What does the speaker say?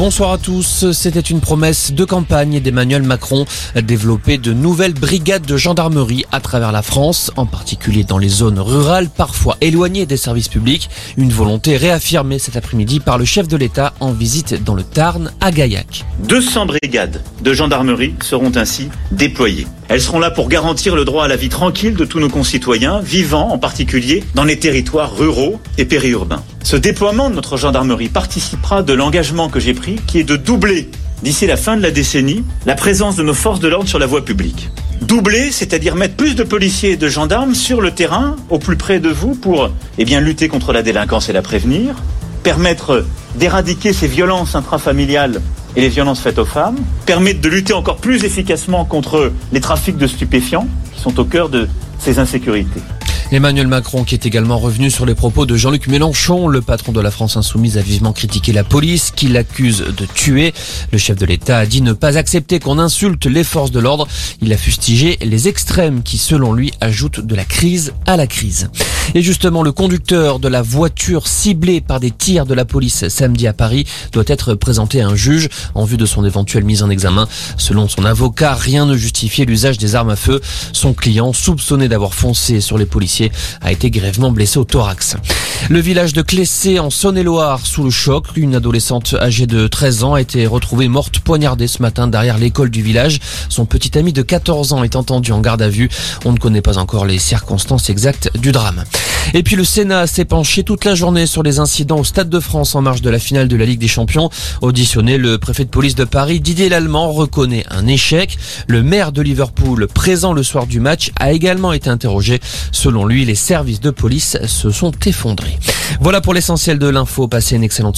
Bonsoir à tous. C'était une promesse de campagne d'Emmanuel Macron, développer de nouvelles brigades de gendarmerie à travers la France, en particulier dans les zones rurales, parfois éloignées des services publics. Une volonté réaffirmée cet après-midi par le chef de l'État en visite dans le Tarn à Gaillac. 200 brigades de gendarmerie seront ainsi déployées. Elles seront là pour garantir le droit à la vie tranquille de tous nos concitoyens, vivant en particulier dans les territoires ruraux et périurbains. Ce déploiement de notre gendarmerie participera de l'engagement que j'ai pris, qui est de doubler d'ici la fin de la décennie la présence de nos forces de l'ordre sur la voie publique. Doubler, c'est-à-dire mettre plus de policiers et de gendarmes sur le terrain, au plus près de vous, pour eh lutter contre la délinquance et la prévenir, permettre d'éradiquer ces violences intrafamiliales et les violences faites aux femmes, permettre de lutter encore plus efficacement contre les trafics de stupéfiants qui sont au cœur de ces insécurités. Emmanuel Macron qui est également revenu sur les propos de Jean-Luc Mélenchon. Le patron de la France insoumise a vivement critiqué la police qui l'accuse de tuer. Le chef de l'État a dit ne pas accepter qu'on insulte les forces de l'ordre. Il a fustigé les extrêmes qui, selon lui, ajoutent de la crise à la crise. Et justement, le conducteur de la voiture ciblée par des tirs de la police samedi à Paris doit être présenté à un juge en vue de son éventuelle mise en examen. Selon son avocat, rien ne justifiait l'usage des armes à feu. Son client, soupçonné d'avoir foncé sur les policiers, a été grèvement blessé au thorax. Le village de Clessé en Saône-et-Loire sous le choc. Une adolescente âgée de 13 ans a été retrouvée morte poignardée ce matin derrière l'école du village. Son petit ami de 14 ans est entendu en garde à vue. On ne connaît pas encore les circonstances exactes du drame. Et puis le Sénat s'est penché toute la journée sur les incidents au Stade de France en marge de la finale de la Ligue des Champions. Auditionné, le préfet de police de Paris, Didier Lallemand, reconnaît un échec. Le maire de Liverpool, présent le soir du match, a également été interrogé. Selon lui, les services de police se sont effondrés. Voilà pour l'essentiel de l'info. Passez une excellente